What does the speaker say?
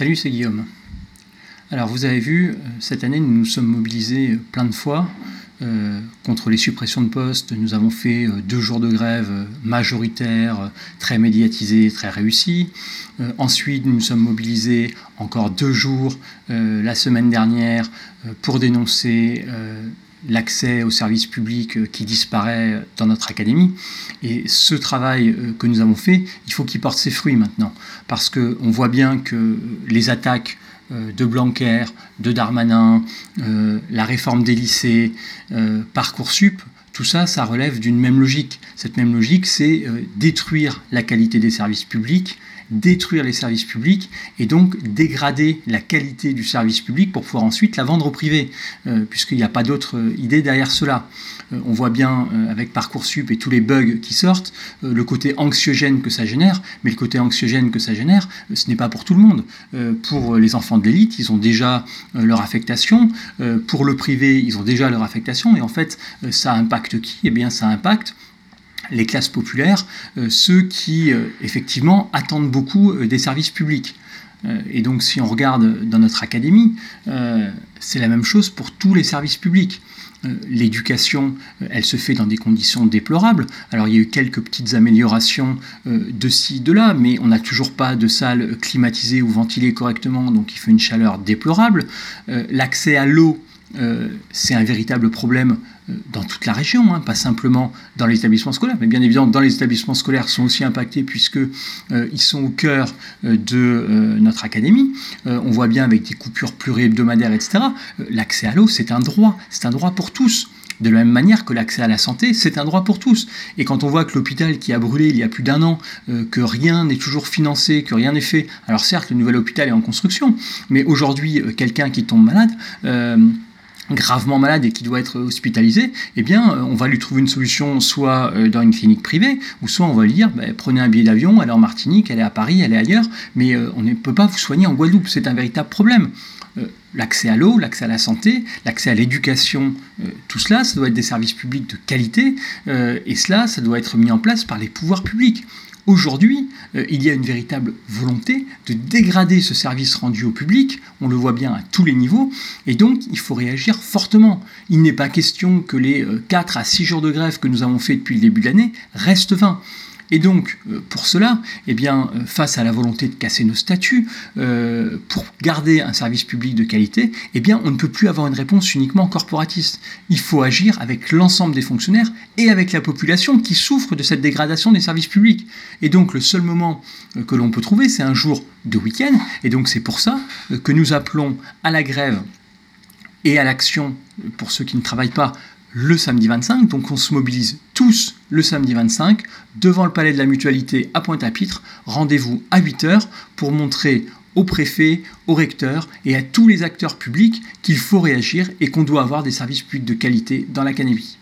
Salut, c'est Guillaume. Alors vous avez vu, euh, cette année nous nous sommes mobilisés euh, plein de fois euh, contre les suppressions de postes. Nous avons fait deux jours de grève majoritaires, très médiatisés, très réussis. ensuite nous nous sommes mobilisés encore deux jours la semaine dernière pour dénoncer l'accès aux services publics euh, qui disparaît dans notre académie. Et ce travail euh, que nous avons fait, il faut qu'il porte ses fruits maintenant. Parce qu'on voit bien que les attaques euh, de Blanquer, de Darmanin, la réforme des lycées, Parcoursup, tout ça, ça relève d'une même logique. Cette même logique, c'est détruire la qualité des services publics détruire les services publics et donc dégrader la qualité du service public pour pouvoir ensuite la vendre au privé, euh, puisqu'il n'y a pas d'autre euh, idée derrière cela. Euh, on voit bien avec Parcoursup et tous les bugs qui sortent, le côté anxiogène que ça génère, mais le côté anxiogène que ça génère, ce n'est pas pour tout le monde. pour les enfants de l'élite, ils ont déjà leur affectation, pour le privé, ils ont déjà leur affectation, et en fait, ça impacte qui? Eh bien, ça impacte les classes populaires, euh, ceux qui euh, effectivement attendent beaucoup euh, des services publics. Et donc si on regarde dans notre académie, c'est la même chose pour tous les services publics. L'éducation, elle se fait dans des conditions déplorables. Alors il y a eu quelques petites améliorations de ci, de là, mais on n'a toujours pas de salle climatisée ou ventilée correctement, donc il fait une chaleur déplorable. L'accès à l'eau, euh, c'est un véritable problème euh, dans toute la région, hein, pas simplement dans les établissements scolaires, mais bien évidemment dans les établissements scolaires sont aussi impactés puisque euh, ils sont au cœur de notre académie. on voit bien avec des coupures plurihebdomadaires, etc. L'accès à l'eau, c'est un droit, c'est un droit pour tous. De la même manière que l'accès à la santé, c'est un droit pour tous. Et quand on voit que l'hôpital qui a brûlé il y a plus d'un an, que rien n'est toujours financé, que rien n'est fait, alors certes, le nouvel hôpital est en construction, mais aujourd'hui, quelqu'un qui tombe malade, gravement malade et qui doit être hospitalisé, eh bien, euh, on va lui trouver une solution soit euh, dans une clinique privée, ou soit on va lui dire, ben, prenez un billet d'avion, elle est en Martinique, elle est à Paris, elle est ailleurs, mais euh, on ne peut pas vous soigner en Guadeloupe. C'est un véritable problème. L'accès à l'eau, l'accès à la santé, l'accès à l'éducation, tout cela, ça doit être des services publics de qualité, et cela, ça doit être mis en place par les pouvoirs publics. Aujourd'hui, euh, il y a une véritable volonté de dégrader ce service rendu au public, on le voit bien à tous les niveaux, et donc il faut réagir fortement. Il n'est pas question que les 4 euh, à 6 jours de grève que nous avons fait depuis le début de l'année restent vains. Et donc, euh, pour cela, eh euh, face à la volonté de casser nos statuts, euh, pour garder un service public de qualité, eh on ne peut plus avoir une réponse uniquement corporatiste. Il faut agir avec l'ensemble des fonctionnaires et avec la population qui souffre de cette dégradation des services publics. Et donc, le seul moment que l'on peut trouver, c'est un jour de week-end. Et donc, c'est pour ça que nous appelons à la grève et à l'action pour ceux qui ne travaillent pas le samedi 25. Donc on se mobilise tous le samedi 25 devant le palais de la mutualité à Pointe-à-Pitre. Rendez-vous à 8h pour montrer au préfet, au recteur et à tous les acteurs publics qu'il faut réagir et qu'on doit avoir des services publics de qualité dans l'académie.